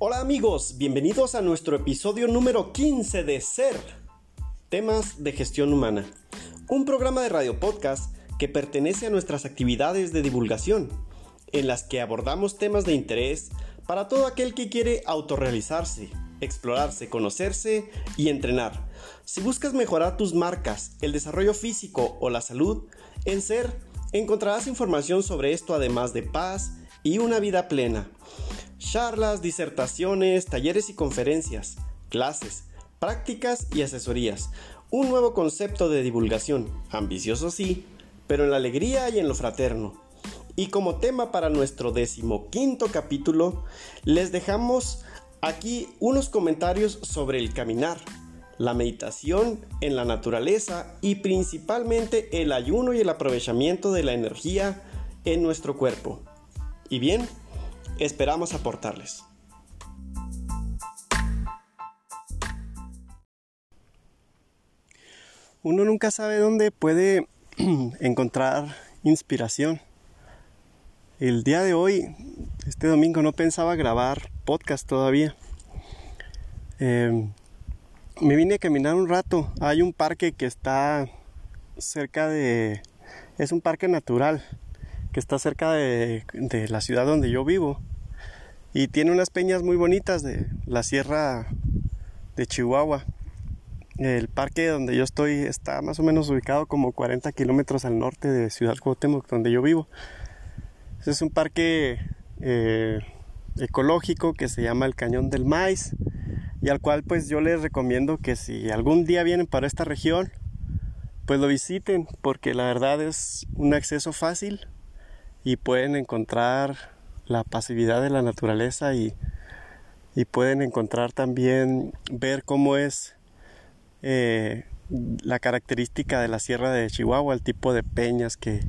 Hola amigos, bienvenidos a nuestro episodio número 15 de Ser, temas de gestión humana, un programa de radio podcast que pertenece a nuestras actividades de divulgación, en las que abordamos temas de interés para todo aquel que quiere autorrealizarse, explorarse, conocerse y entrenar. Si buscas mejorar tus marcas, el desarrollo físico o la salud, en Ser encontrarás información sobre esto además de paz y una vida plena charlas, disertaciones, talleres y conferencias, clases, prácticas y asesorías. Un nuevo concepto de divulgación, ambicioso sí, pero en la alegría y en lo fraterno. Y como tema para nuestro decimoquinto capítulo, les dejamos aquí unos comentarios sobre el caminar, la meditación en la naturaleza y principalmente el ayuno y el aprovechamiento de la energía en nuestro cuerpo. Y bien, Esperamos aportarles. Uno nunca sabe dónde puede encontrar inspiración. El día de hoy, este domingo, no pensaba grabar podcast todavía. Em, me vine a caminar un rato. Hay un parque que está cerca de... Es un parque natural que está cerca de, de la ciudad donde yo vivo y tiene unas peñas muy bonitas de la sierra de Chihuahua. El parque donde yo estoy está más o menos ubicado como 40 kilómetros al norte de Ciudad Cuauhtémoc, donde yo vivo. Es un parque eh, ecológico que se llama el Cañón del Maíz y al cual pues yo les recomiendo que si algún día vienen para esta región, pues lo visiten porque la verdad es un acceso fácil y pueden encontrar la pasividad de la naturaleza y, pueden encontrar también, ver cómo es eh, la característica de la sierra de Chihuahua, el tipo de peñas que,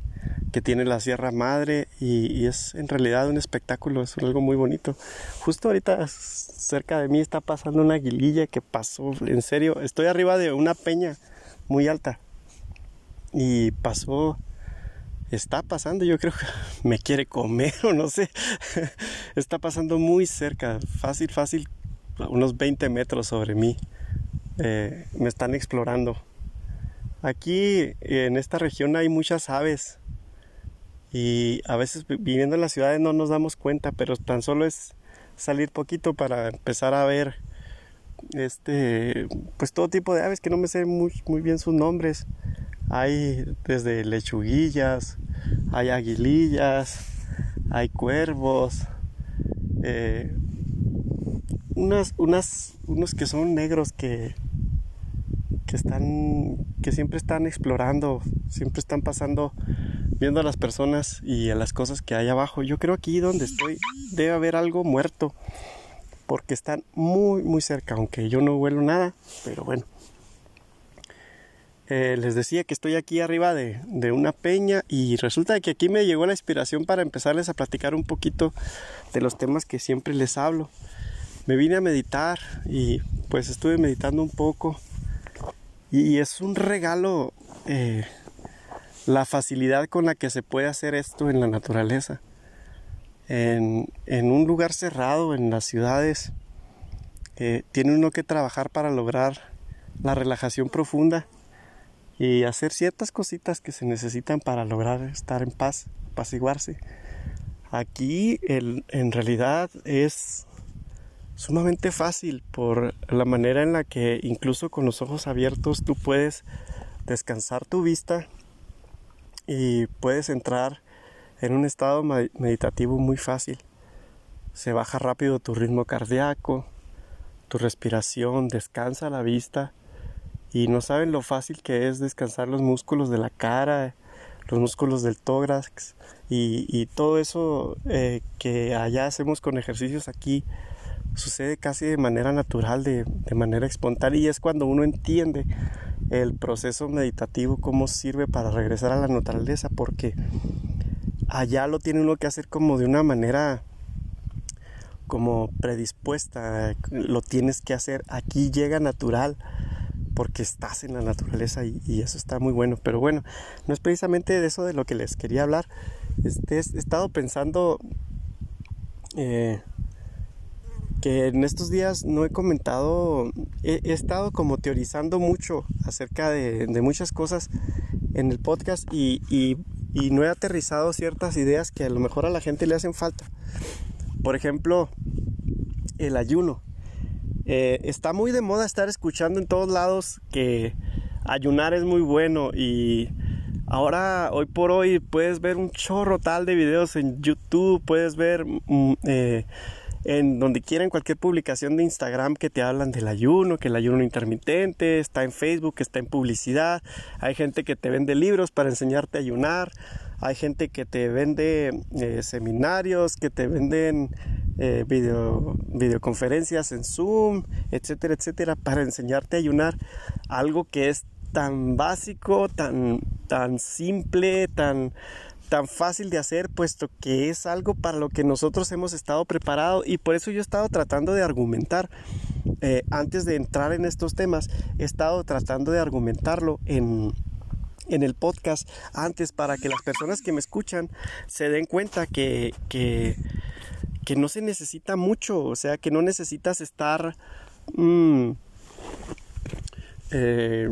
tiene la Sierra Madre y, es en realidad un espectáculo, es algo muy bonito. Justo ahorita cerca de mí está pasando una aguililla que pasó, en serio, estoy arriba de una peña muy alta y pasó está pasando, yo creo que me quiere comer o no sé, está pasando muy cerca, fácil, fácil, unos 20 metros sobre mí, eh, me están explorando. Aquí en esta región hay muchas aves. Y a veces viviendo en las ciudades no nos damos cuenta, pero tan solo es salir poquito para empezar a ver este pues todo tipo de aves que no me sé muy, muy bien sus nombres hay desde lechuguillas, hay aguilillas, hay cuervos, eh, unas, unas, unos que son negros que, que están, que siempre están explorando, siempre están pasando, viendo a las personas y a las cosas que hay abajo. Yo creo aquí donde estoy debe haber algo muerto, porque están muy, muy cerca, aunque yo no huelo nada, pero bueno. Eh, les decía que estoy aquí arriba de, una peña y resulta que aquí me llegó la inspiración para empezarles a platicar un poquito de los temas que siempre les hablo. Me vine a meditar y pues estuve meditando un poco y es un regalo eh, la facilidad con la que se puede hacer esto en la naturaleza. En, un lugar cerrado, en las ciudades, eh, tiene uno que trabajar para lograr la relajación profunda y hacer ciertas cositas que se necesitan para lograr estar en paz, apaciguarse. Aquí en realidad es sumamente fácil por la manera en la que incluso con los ojos abiertos tú puedes descansar tu vista y puedes entrar en un estado meditativo muy fácil. Se baja rápido tu ritmo cardíaco, tu respiración, descansa la vista y no saben lo fácil que es descansar los músculos de la cara, los músculos del tórax y, todo eso eh, que allá hacemos con ejercicios aquí sucede casi de manera natural, de, de manera espontánea y es cuando uno entiende el proceso meditativo, cómo sirve para regresar a la naturaleza, porque allá lo tiene uno que hacer como de una manera como predispuesta, lo tienes que hacer, aquí llega natural porque estás en la naturaleza y, eso está muy bueno. Pero bueno, no es precisamente de eso de lo que les quería hablar. Este, he estado pensando eh, que en estos días no he comentado, he, estado como teorizando mucho acerca de, muchas cosas en el podcast y, y, no he aterrizado ciertas ideas que a lo mejor a la gente le hacen falta. Por ejemplo, el ayuno. Eh, está muy de moda estar escuchando en todos lados que ayunar es muy bueno y ahora hoy por hoy puedes ver un chorro tal de videos en YouTube, puedes ver mm, eh, en donde quiera en cualquier publicación de Instagram que te hablan del ayuno, que el ayuno intermitente, está en Facebook, está en publicidad, hay gente que te vende libros para enseñarte a ayunar, hay gente que te vende eh, seminarios, que te venden eh, video, videoconferencias en Zoom, etcétera, etcétera, para enseñarte a ayunar. Algo que es tan básico, tan, tan simple, tan tan fácil de hacer, puesto que es algo para lo que nosotros hemos estado preparados y por eso yo he estado tratando de argumentar, eh, antes de entrar en estos temas, he estado tratando de argumentarlo en, en el podcast antes para que las personas que me escuchan se den cuenta que, que, no se necesita mucho, o sea, que no necesitas estar... Mm, eh,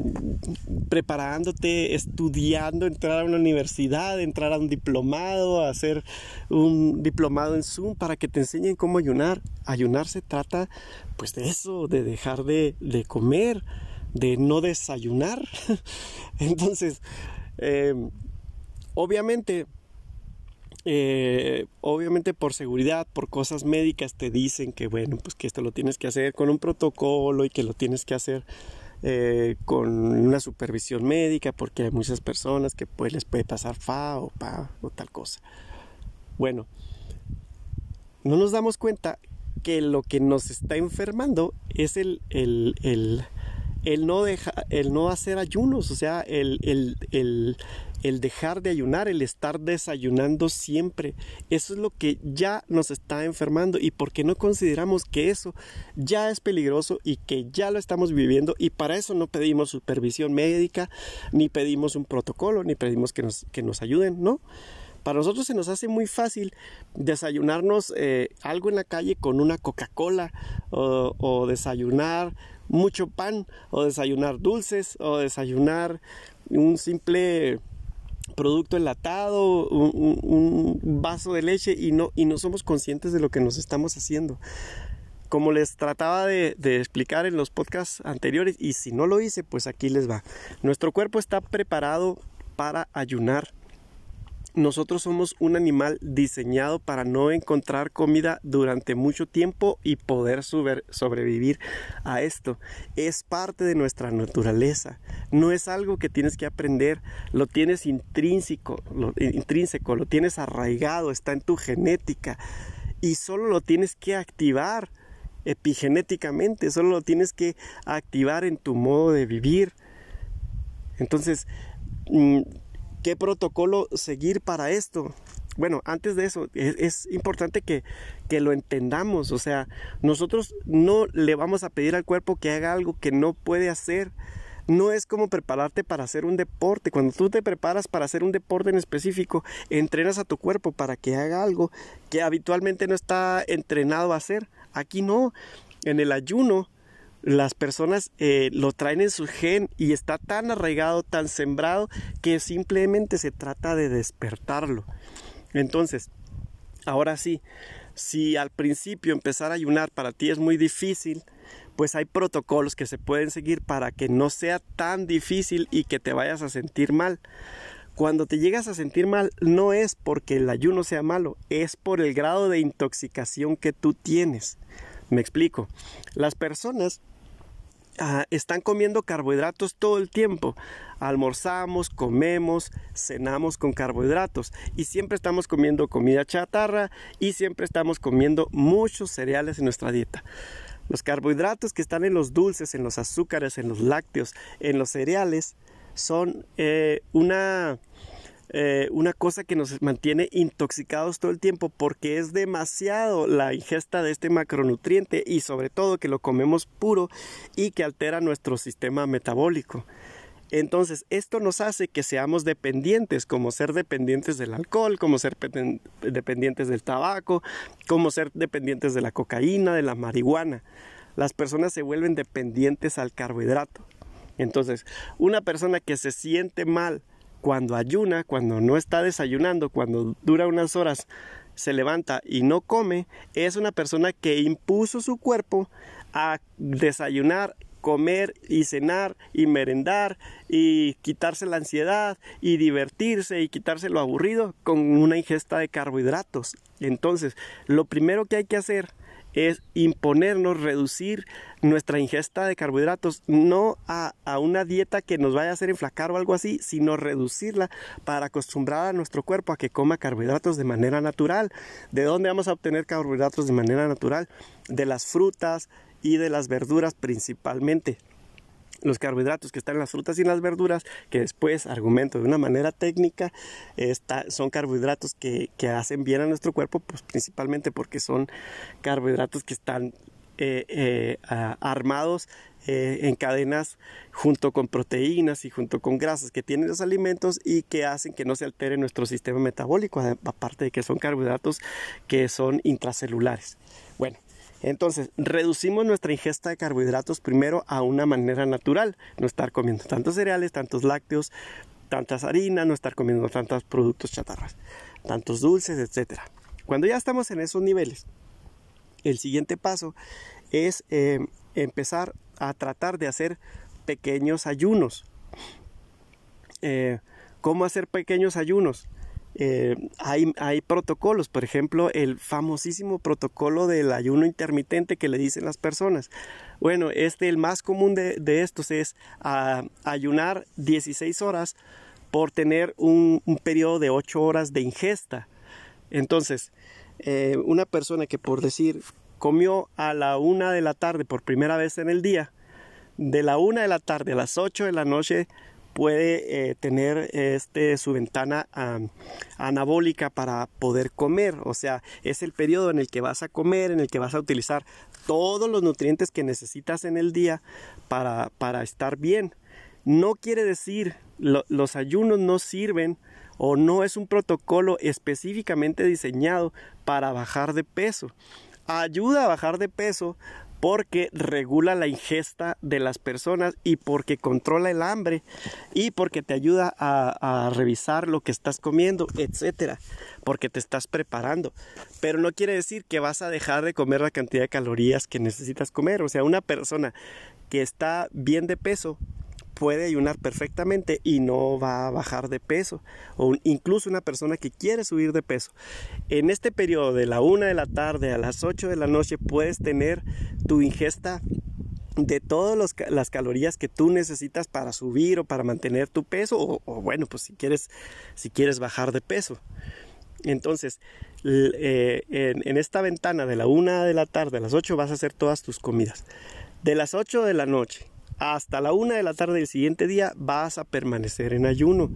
preparándote, estudiando, entrar a una universidad, entrar a un diplomado, hacer un diplomado en Zoom para que te enseñen cómo ayunar. Ayunar se trata pues de eso, de dejar de, comer, de no desayunar. Entonces, eh, obviamente, eh, obviamente por seguridad, por cosas médicas te dicen que bueno, pues que esto lo tienes que hacer con un protocolo y que lo tienes que hacer eh, con una supervisión médica porque hay muchas personas que pues, les puede pasar fa o pa o tal cosa. Bueno, no nos damos cuenta que lo que nos está enfermando es el, el, el, el no, deja, el no hacer ayunos, o sea, el, el, dejar de ayunar, el estar desayunando siempre. Eso es lo que ya nos está enfermando y porque no consideramos que eso ya es peligroso y que ya lo estamos viviendo y para eso no pedimos supervisión médica, ni pedimos un protocolo, ni pedimos que nos, que nos ayuden, ¿no? Para nosotros se nos hace muy fácil desayunarnos eh, algo en la calle con una Coca-Cola o desayunar mucho pan o desayunar dulces o desayunar un simple producto enlatado, un, vaso de leche y no, y no somos conscientes de lo que nos estamos haciendo. Como les trataba de, de, explicar en los podcasts anteriores, y si no lo hice, pues aquí les va. Nuestro cuerpo está preparado para ayunar nosotros somos un animal diseñado para no encontrar comida durante mucho tiempo y poder sobrevivir a esto. Es parte de nuestra naturaleza. No es algo que tienes que aprender, lo tienes intrínseco, lo, intrínseco, lo tienes arraigado, está en tu genética y solo lo tienes que activar epigenéticamente, solo lo tienes que activar en tu modo de vivir. Entonces, mm, ¿Qué protocolo seguir para esto? Bueno, antes de eso, es, importante que, que, lo entendamos. O sea, nosotros no le vamos a pedir al cuerpo que haga algo que no puede hacer. No es como prepararte para hacer un deporte. Cuando tú te preparas para hacer un deporte en específico, entrenas a tu cuerpo para que haga algo que habitualmente no está entrenado a hacer. Aquí no. En el ayuno, las personas eh, lo traen en su gen y está tan arraigado, tan sembrado, que simplemente se trata de despertarlo. Entonces, ahora sí, si al principio empezar a ayunar para ti es muy difícil, pues hay protocolos que se pueden seguir para que no sea tan difícil y que te vayas a sentir mal. Cuando te llegas a sentir mal no es porque el ayuno sea malo, es por el grado de intoxicación que tú tienes. Me explico. Las personas ah, están comiendo carbohidratos todo el tiempo. Almorzamos, comemos, cenamos con carbohidratos y siempre estamos comiendo comida chatarra y siempre estamos comiendo muchos cereales en nuestra dieta. Los carbohidratos que están en los dulces, en los azúcares, en los lácteos, en los cereales, son eh, una eh, una cosa que nos mantiene intoxicados todo el tiempo porque es demasiado la ingesta de este macronutriente y sobre todo que lo comemos puro y que altera nuestro sistema metabólico. Entonces, esto nos hace que seamos dependientes, como ser dependientes del alcohol, como ser dependientes del tabaco, como ser dependientes de la cocaína, de la marihuana. Las personas se vuelven dependientes al carbohidrato. Entonces, una persona que se siente mal cuando ayuna, cuando no está desayunando, cuando dura unas horas, se levanta y no come, es una persona que impuso su cuerpo a desayunar comer y cenar y merendar y quitarse la ansiedad y divertirse y quitarse lo aburrido con una ingesta de carbohidratos. Entonces, lo primero que hay que hacer es imponernos, reducir nuestra ingesta de carbohidratos, no a, a, una dieta que nos vaya a hacer enflacar o algo así, sino reducirla para acostumbrar a nuestro cuerpo a que coma carbohidratos de manera natural. ¿De dónde vamos a obtener carbohidratos de manera natural? De las frutas, y de las verduras principalmente. Los carbohidratos que están en las frutas y en las verduras, que después argumento de una manera técnica, son carbohidratos que, hacen bien a nuestro cuerpo, pues principalmente porque son carbohidratos que están eh, eh, armados eh, en cadenas junto con proteínas y junto con grasas que tienen los alimentos y que hacen que no se altere nuestro sistema metabólico, aparte de que son carbohidratos que son intracelulares. Bueno, entonces, reducimos nuestra ingesta de carbohidratos primero a una manera natural, no estar comiendo tantos cereales, tantos lácteos, tantas harinas, no estar comiendo tantos productos chatarras, tantos dulces, etc. Cuando ya estamos en esos niveles, el siguiente paso es eh, empezar a tratar de hacer pequeños ayunos. Eh, ¿Cómo hacer pequeños ayunos? Eh, hay, protocolos, por ejemplo, el famosísimo protocolo del ayuno intermitente que le dicen las personas. Bueno, este, el más común de, estos es ah, ayunar 16 horas por tener un, periodo de 8 horas de ingesta. Entonces, eh, una persona que por decir comió a la una de la tarde por primera vez en el día, de la una de la tarde a las 8 de la noche puede eh, tener este, su ventana anabólica para poder comer. O sea, es el periodo en el que vas a comer, en el que vas a utilizar todos los nutrientes que necesitas en el día para, para estar bien. No quiere decir, los ayunos no sirven o no es un protocolo específicamente diseñado para bajar de peso. Ayuda a bajar de peso porque regula la ingesta de las personas y porque controla el hambre y porque te ayuda a, revisar lo que estás comiendo, etcétera, porque te estás preparando. Pero no quiere decir que vas a dejar de comer la cantidad de calorías que necesitas comer. O sea, una persona que está bien de peso puede ayunar perfectamente y no va a bajar de peso. O incluso una persona que quiere subir de peso. En este periodo de la 1 de la tarde a las 8 de la noche puedes tener tu ingesta de todas las calorías que tú necesitas para subir o para mantener tu peso o, bueno pues si quieres si quieres bajar de peso entonces eh, en, esta ventana de la 1 de la tarde a las 8 vas a hacer todas tus comidas de las 8 de la noche hasta la una de la tarde del siguiente día vas a permanecer en ayuno.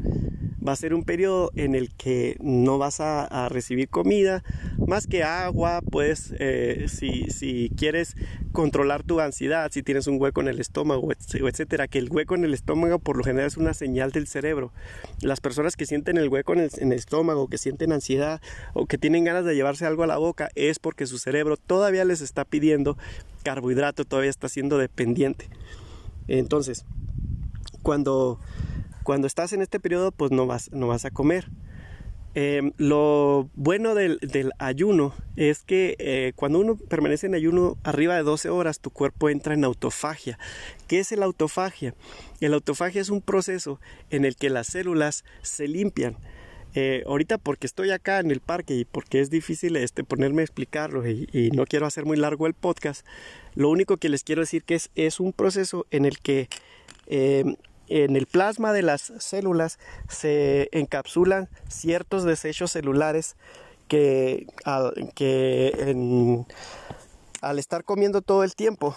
Va a ser un periodo en el que no vas a, recibir comida más que agua, pues eh, si, quieres controlar tu ansiedad, si tienes un hueco en el estómago, etcétera, que el hueco en el estómago por lo general es una señal del cerebro. Las personas que sienten el hueco en el estómago, que sienten ansiedad o que tienen ganas de llevarse algo a la boca, es porque su cerebro todavía les está pidiendo carbohidrato, todavía está siendo dependiente. Entonces, cuando, cuando estás en este periodo, pues no vas, no vas a comer. Em, lo bueno del, ayuno es que eh, cuando uno permanece en ayuno arriba de 12 horas, tu cuerpo entra en autofagia. ¿Qué es el autofagia? El autofagia es un proceso en el que las células se limpian. Eh, ahorita porque estoy acá en el parque y porque es difícil este, ponerme a explicarlo y, no quiero hacer muy largo el podcast, lo único que les quiero decir que es, es un proceso en el que em, en el plasma de las células se encapsulan ciertos desechos celulares que, que al estar comiendo todo el tiempo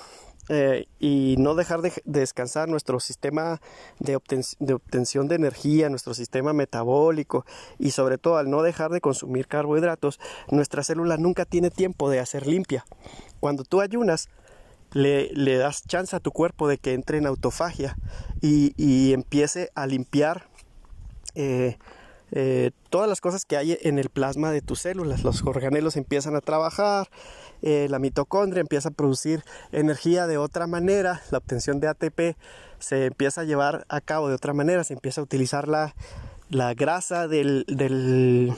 eh, y no dejar de, descansar nuestro sistema de, obtención de energía, nuestro sistema metabólico y sobre todo al no dejar de consumir carbohidratos, nuestra célula nunca tiene tiempo de hacer limpia. Cuando tú ayunas, le, das chance a tu cuerpo de que entre en autofagia y, y empiece a limpiar eh, eh, todas las cosas que hay en el plasma de tus células. Los organelos empiezan a trabajar, eh, la mitocondria empieza a producir energía de otra manera, la obtención de ATP se empieza a llevar a cabo de otra manera, se empieza a utilizar la, la grasa del, del,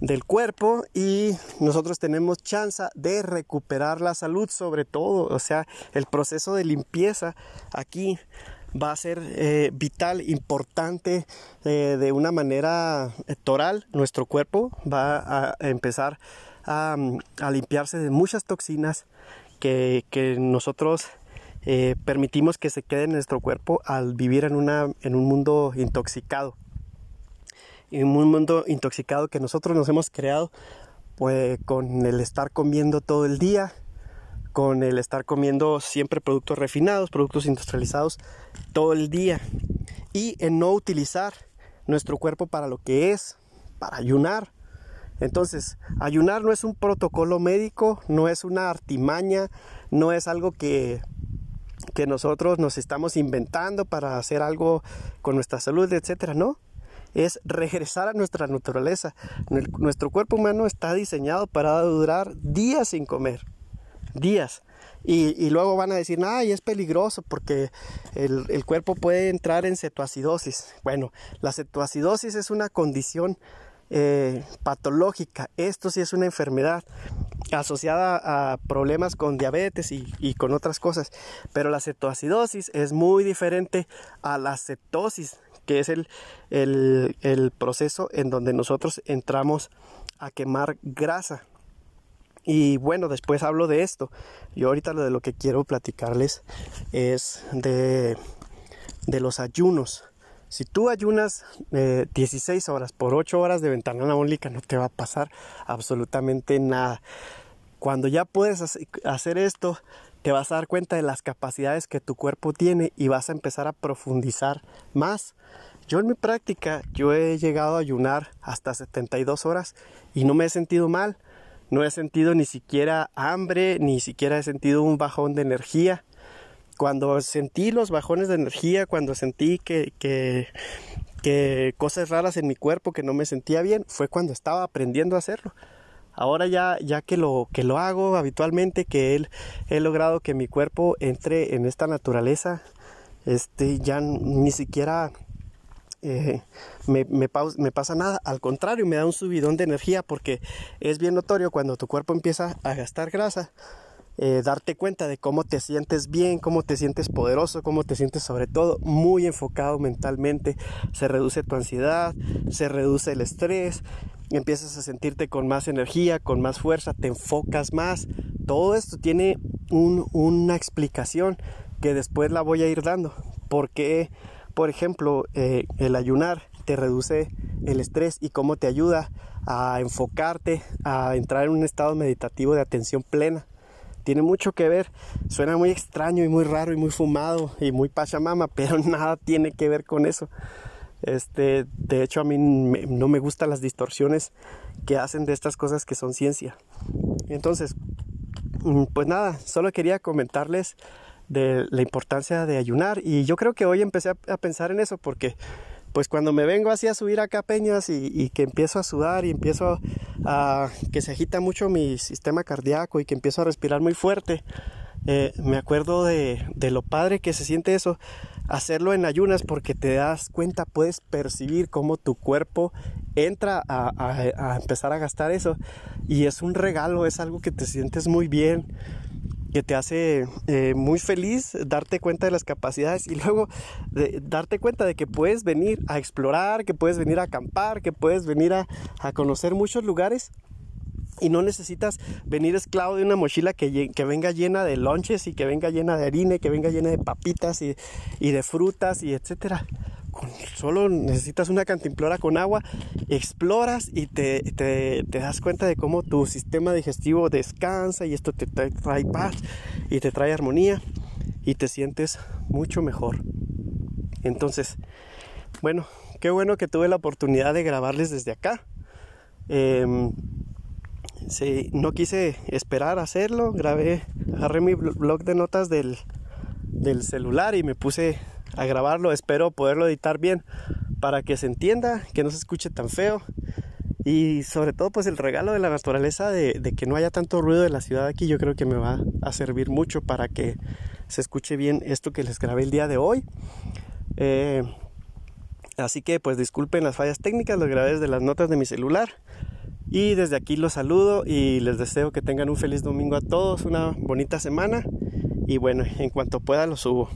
del, cuerpo y nosotros tenemos chance de recuperar la salud sobre todo, o sea, el proceso de limpieza aquí va a ser eh, vital, importante eh, de una manera eh, toral. Nuestro cuerpo va a empezar a, limpiarse de muchas toxinas que, nosotros permitimos que se queden en nuestro cuerpo al vivir en, una, en un mundo intoxicado. En un mundo intoxicado que nosotros nos hemos creado pues, con el estar comiendo todo el día, con el estar comiendo siempre productos refinados, productos industrializados todo el día y en no utilizar nuestro cuerpo para lo que es, para ayunar. Entonces, ayunar no es un protocolo médico, no es una artimaña, no es algo que, que nosotros nos estamos inventando para hacer algo con nuestra salud, etcétera, no. Es regresar a nuestra naturaleza. Nuestro cuerpo humano está diseñado para durar días sin comer días. Y, luego van a decir, ay, es peligroso porque el, cuerpo puede entrar en cetoacidosis. Bueno, la cetoacidosis es una condición eh, patológica. Esto sí es una enfermedad asociada a problemas con diabetes y, con otras cosas. Pero la cetoacidosis es muy diferente a la cetosis, que es el, el proceso en donde nosotros entramos a quemar grasa. Y bueno, después hablo de esto. Yo ahorita lo de lo que quiero platicarles es de, de los ayunos. Si tú ayunas 16 eh, horas por 8 horas de ventana anabólica, no te va a pasar absolutamente nada. Cuando ya puedes hacer esto, te vas a dar cuenta de las capacidades que tu cuerpo tiene y vas a empezar a profundizar más. Yo en mi práctica, yo he llegado a ayunar hasta 72 horas y no me he sentido mal no he sentido ni siquiera hambre, ni siquiera he sentido un bajón de energía. Cuando sentí los bajones de energía, cuando sentí que, que, cosas raras en mi cuerpo, que no me sentía bien, fue cuando estaba aprendiendo a hacerlo. Ahora ya, ya que, lo, que lo hago habitualmente, que he, he logrado que mi cuerpo entre en esta naturaleza, este, ya ni siquiera eh, me, pasa nada, al contrario, me da un subidón de energía porque es bien notorio cuando tu cuerpo empieza a gastar grasa, eh, darte cuenta de cómo te sientes bien, cómo te sientes poderoso, cómo te sientes sobre todo muy enfocado mentalmente, se reduce tu ansiedad, se reduce el estrés, empiezas a sentirte con más energía, con más fuerza, te enfocas más, todo esto tiene una explicación que después la voy a ir dando, porque por ejemplo, eh, el ayunar te reduce el estrés y cómo te ayuda a enfocarte, a entrar en un estado meditativo de atención plena. Tiene mucho que ver, suena muy extraño y muy raro y muy fumado y muy pachamama, pero nada tiene que ver con eso. Este, de hecho, a mí no me gustan las distorsiones que hacen de estas cosas que son ciencia. Entonces, mm, pues nada, solo quería comentarles de la importancia de ayunar. Y yo creo que hoy empecé a, pensar en eso porque pues cuando me vengo así a subir acá peñas y, que empiezo a sudar y empiezo a, que se agita mucho mi sistema cardíaco y que empiezo a respirar muy fuerte, eh, me acuerdo de, de, lo padre que se siente eso, hacerlo en ayunas porque te das cuenta, puedes percibir cómo tu cuerpo entra a, a, a empezar a gastar eso. Y es un regalo, es algo que te sientes muy bien que te hace eh, muy feliz darte cuenta de las capacidades y luego darte cuenta de que puedes venir a explorar, que puedes venir a acampar, que puedes venir a, conocer muchos lugares y no necesitas venir esclavo de una mochila que, que, venga llena de lonches y que venga llena de harina, que venga llena de papitas y, y de frutas y etcétera solo necesitas una cantimplora con agua, exploras y te, das cuenta de cómo tu sistema digestivo descansa y esto te trae paz y te trae armonía y te sientes mucho mejor. Entonces, bueno, qué bueno que tuve la oportunidad de grabarles desde acá. Em, Sí, no quise esperar a hacerlo, grabé, agarré mi blog de notas del, del celular y me puse a grabarlo. Espero poderlo editar bien para que se entienda, que no se escuche tan feo. Y sobre todo pues el regalo de la naturaleza de, que no haya tanto ruido de la ciudad aquí yo creo que me va a servir mucho para que se escuche bien esto que les grabé el día de hoy. Eh, así que pues disculpen las fallas técnicas, lo grabé desde las notas de mi celular. Y desde aquí los saludo y les deseo que tengan un feliz domingo a todos, una bonita semana. Y bueno, en cuanto pueda lo subo.